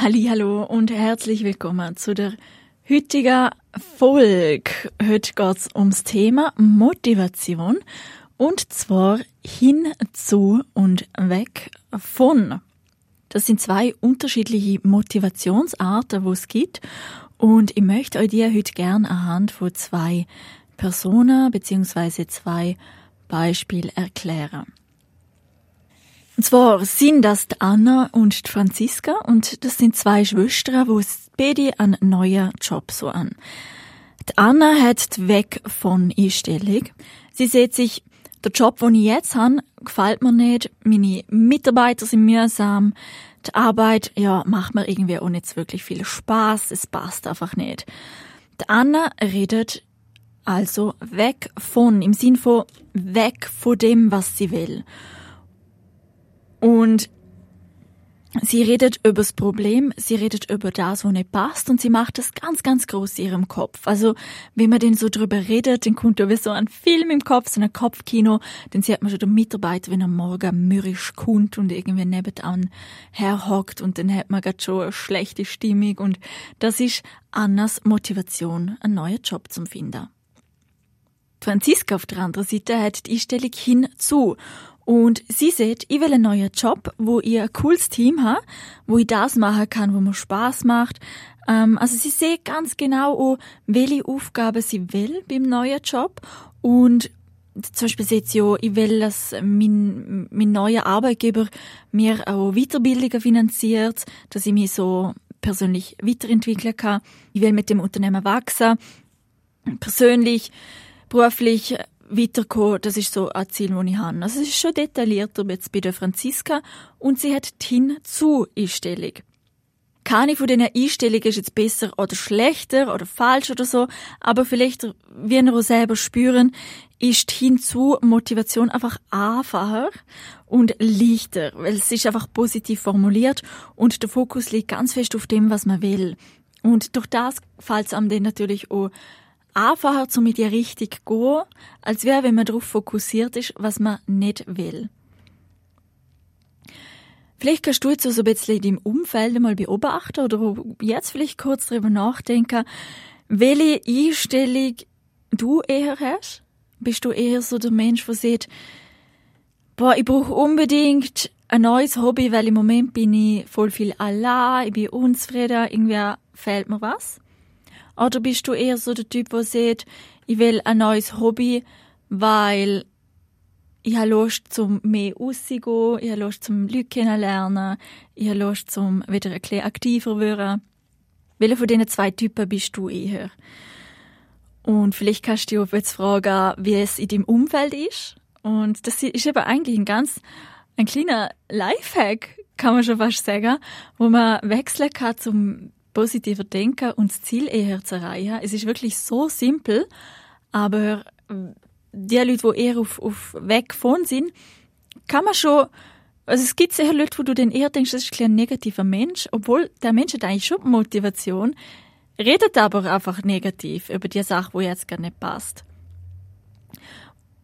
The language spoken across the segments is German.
Hallo und herzlich willkommen zu der heutigen Folge. Heute geht's ums Thema Motivation und zwar hin zu und weg von. Das sind zwei unterschiedliche Motivationsarten, wo es gibt und ich möchte euch die heute gerne anhand von zwei Personen bzw. zwei Beispielen erklären. Und zwar sind das die Anna und die Franziska und das sind zwei Schwestern, wo beide einen neuen Job so an. Die Anna hat die Weg von Einstellung. Sie sieht sich, der Job, den ich jetzt habe, gefällt mir nicht. Meine Mitarbeiter sind mühsam. Die Arbeit, ja, macht mir irgendwie auch nicht wirklich viel Spaß. Es passt einfach nicht. Die Anna redet also weg von, im Sinn von weg von dem, was sie will. Und sie redet über das Problem, sie redet über das, was nicht passt und sie macht das ganz, ganz groß in ihrem Kopf. Also, wenn man denn so drüber redet, dann kommt ja wie so ein Film im Kopf, so ein Kopfkino, dann sieht man schon den Mitarbeiter, wenn er morgen mürrisch kommt und irgendwie nebenan herhockt und dann hat man gerade schon eine schlechte Stimmung und das ist Annas Motivation, einen neuen Job zu finden. Franziska auf der anderen Seite hat die Einstellung hinzu und sie sieht, ich will einen neuen Job, wo ich ein cooles Team habe, wo ich das machen kann, wo mir Spaß macht. Ähm, also sie sieht ganz genau auch, welche Aufgaben sie will beim neuen Job. Und zum Beispiel sieht sie auch, ich will, dass mein, mein neuer Arbeitgeber mir auch Weiterbildungen finanziert, dass ich mich so persönlich weiterentwickeln kann. Ich will mit dem Unternehmen wachsen. Persönlich, beruflich weiterkommen, das ist so ein Ziel, das ich habe. Also es ist schon detaillierter jetzt bei der Franziska und sie hat die Hin-zu-Einstellung. Keine von diesen Einstellungen ist jetzt besser oder schlechter oder falsch oder so, aber vielleicht, wie ihr auch selber spüren, ist die Hinzu-Motivation einfach einfacher und leichter, weil es ist einfach positiv formuliert und der Fokus liegt ganz fest auf dem, was man will. Und durch das fällt es einem dann natürlich auch einfacher, um mit ihr richtig gehen, als wäre, wenn man darauf fokussiert ist, was man nicht will. Vielleicht kannst du jetzt so ein bisschen in deinem Umfeld mal beobachten oder jetzt vielleicht kurz darüber nachdenken, welche Einstellung du eher hast. Bist du eher so der Mensch, der sieht, boah, ich brauche unbedingt ein neues Hobby, weil im Moment bin ich voll viel allein, ich bin unzufrieden, irgendwie fehlt mir was? Oder bist du eher so der Typ, der sagt, ich will ein neues Hobby, weil ich habe Lust zum mehr rauszugehen, ich habe Lust zum Leute kennenlernen, ich habe Lust zum wieder ein bisschen aktiver werden. Welcher von diesen zwei Typen bist du eher? Und vielleicht kannst du dich jetzt fragen, wie es in deinem Umfeld ist. Und das ist eben eigentlich ein ganz, ein kleiner Lifehack, kann man schon fast sagen, wo man wechseln kann zum positiver denken und das Ziel eher zu erreichen. Es ist wirklich so simpel, aber die Leute, die eher auf, auf weg von sind, kann man schon, also es gibt sicher Leute, wo du dann eher denkst, das ist ein negativer Mensch, obwohl der Mensch hat eigentlich schon Motivation, redet aber einfach negativ über die Sache, wo jetzt gar nicht passt.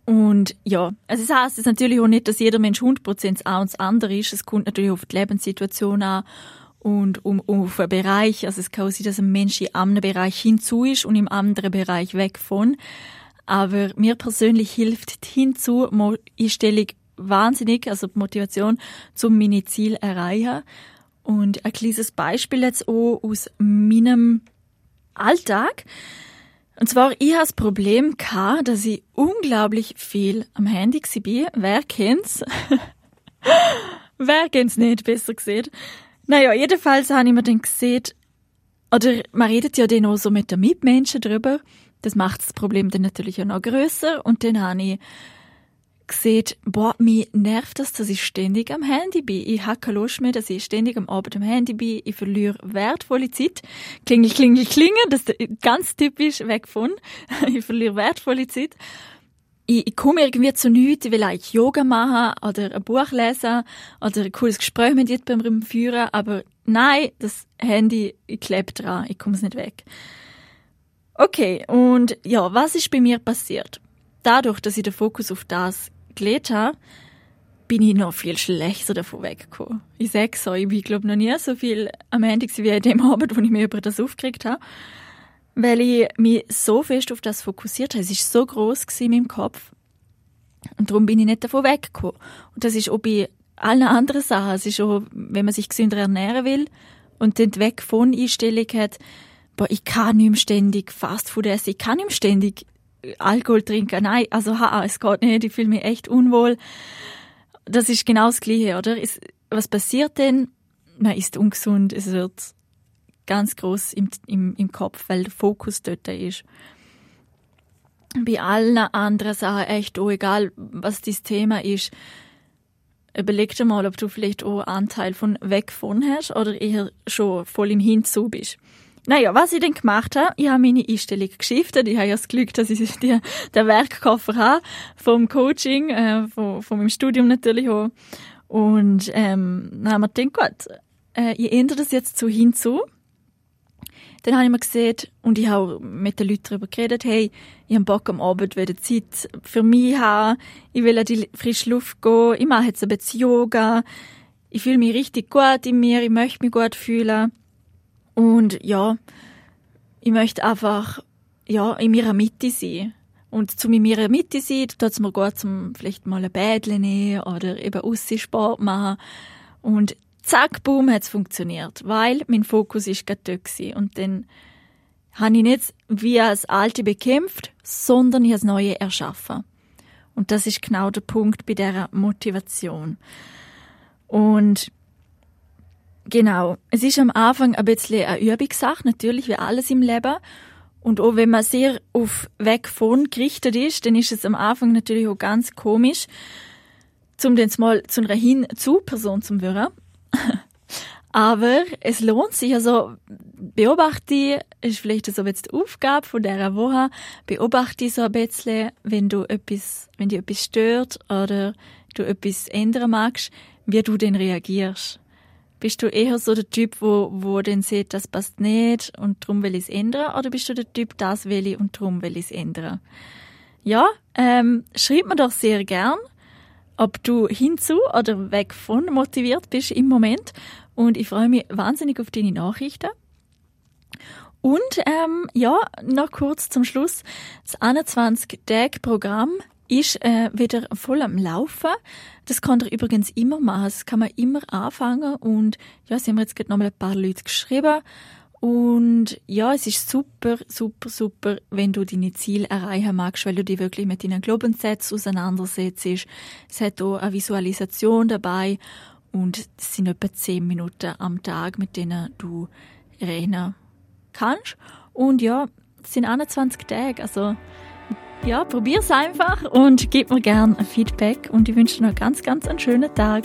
Und ja, also das heißt es natürlich auch nicht, dass jeder Mensch 100% das A und das andere ist. Es kommt natürlich auf die Lebenssituation an und um, um auf einen Bereich, also es kann auch sein, dass ein Mensch in einem Bereich hinzu ist und im anderen Bereich weg von. Aber mir persönlich hilft die Hinzu-Einstellung wahnsinnig, also die Motivation, zum meine Ziel erreichen. Und ein kleines Beispiel jetzt auch aus meinem Alltag. Und zwar, ich hatte das Problem gehabt, dass ich unglaublich viel am Handy war. Wer kennt's? Wer kennt's nicht, besser gesagt. Naja, jedenfalls habe ich mir dann gesehen, oder man redet ja dann auch so mit den Mitmenschen drüber. Das macht das Problem dann natürlich auch noch grösser. Und dann habe ich sieht, boah, mich nervt das, dass ich ständig am Handy bin. Ich habe keine Lust mehr, dass ich ständig am Abend am Handy bin. Ich verliere wertvolle Zeit. Klingel, klingel, klingel, das ist ganz typisch weg von. ich verliere wertvolle Zeit. Ich, ich komme irgendwie zu nichts, ich will eigentlich Yoga machen oder ein Buch lesen oder ein cooles Gespräch mit jemandem führen, aber nein, das Handy, ich klebe dran, ich komme es nicht weg. Okay, und ja, was ist bei mir passiert? Dadurch, dass ich den Fokus auf das gelegt habe, bin ich noch viel schlechter davon weggekommen. Ich sage so, ich bin, glaube noch nie so viel am Ende wie an dem Abend, wo ich mich über das aufgeregt habe. Weil ich mich so fest auf das fokussiert habe. Es war so groß in meinem Kopf. Und darum bin ich nicht davon weggekommen. Und das ist auch bei allen anderen Sachen. Es ist auch, wenn man sich gesünder ernähren will und dann weg von Einstellung hat, boah, ich kann nicht mehr ständig Fastfood essen, ich kann nicht mehr ständig Alkohol trinken. Nein, also ha, es geht nicht, ich fühle mich echt unwohl. Das ist genau das Gleiche, oder? was passiert denn? Man ist ungesund, es wird ganz groß im, im, im Kopf, weil der Fokus dort ist. Bei allen anderen Sachen echt auch egal, was das Thema ist. Überleg dir mal, ob du vielleicht auch einen Anteil von weg von hast oder eher schon voll im Hinzu bist. Naja, was ich dann gemacht habe, ich habe meine Einstellung geschiftet. Ich habe ja das Glück, dass ich die, den Werkkoffer habe, vom Coaching, äh, von, von meinem Studium natürlich auch. Und ähm, dann haben wir gedacht, gut, äh, ich ändere das jetzt zu hinzu. Dann habe ich mir gesehen, und ich habe mit den Leuten darüber geredet, hey, ich habe Bock am Abend wieder Zeit für mich haben, ich will an die frische Luft gehen, ich mache jetzt ein bisschen Yoga, ich fühle mich richtig gut in mir, ich möchte mich gut fühlen. Und ja, ich möchte einfach ja, in meiner Mitte sein. Und zu in meiner Mitte sein, tut es mir gut, zum vielleicht mal ein Bädchen nehmen oder eben Aussensport machen. Und zack, boom, hat es funktioniert. Weil mein Fokus ist gerade dort. Und dann habe ich nicht wie das Alte bekämpft, sondern ich habe das Neue erschaffen. Und das ist genau der Punkt bei dieser Motivation. Und Genau. Es ist am Anfang ein bisschen eine Übungssache, natürlich wie alles im Leben. Und auch wenn man sehr auf weg von gerichtet ist, dann ist es am Anfang natürlich auch ganz komisch, zum den mal zu einer Hin-zu-Person zu werden. Aber es lohnt sich, also beobachte, ist vielleicht so jetzt die Aufgabe von dieser Woche, beobachte so ein bisschen, wenn du etwas, wenn dir etwas stört oder du etwas ändern magst, wie du denn reagierst. Bist du eher so der Typ, wo, wo dann sieht, das passt nicht und darum will ich es ändern? Oder bist du der Typ, das will ich und darum will ich es ändern? Ja, ähm, schreib mir doch sehr gern, ob du hinzu oder weg von motiviert bist im Moment. Und ich freue mich wahnsinnig auf deine Nachrichten. Und ähm, ja, noch kurz zum Schluss. Das 21-Tag-Programm ist äh, wieder voll am Laufen. Das kann er übrigens immer machen. Das kann man immer anfangen. Und ja, sie haben jetzt gerade nochmal ein paar Leute geschrieben. Und ja, es ist super, super, super, wenn du deine Ziele erreichen magst, weil du dich wirklich mit deinen Glaubenssätzen auseinandersetzt. Es hat auch eine Visualisation dabei und es sind etwa zehn Minuten am Tag, mit denen du reden kannst. Und ja, es sind 21 Tage, also ja, probier's einfach und gib mir gerne ein Feedback und ich wünsche dir noch ganz, ganz einen schönen Tag.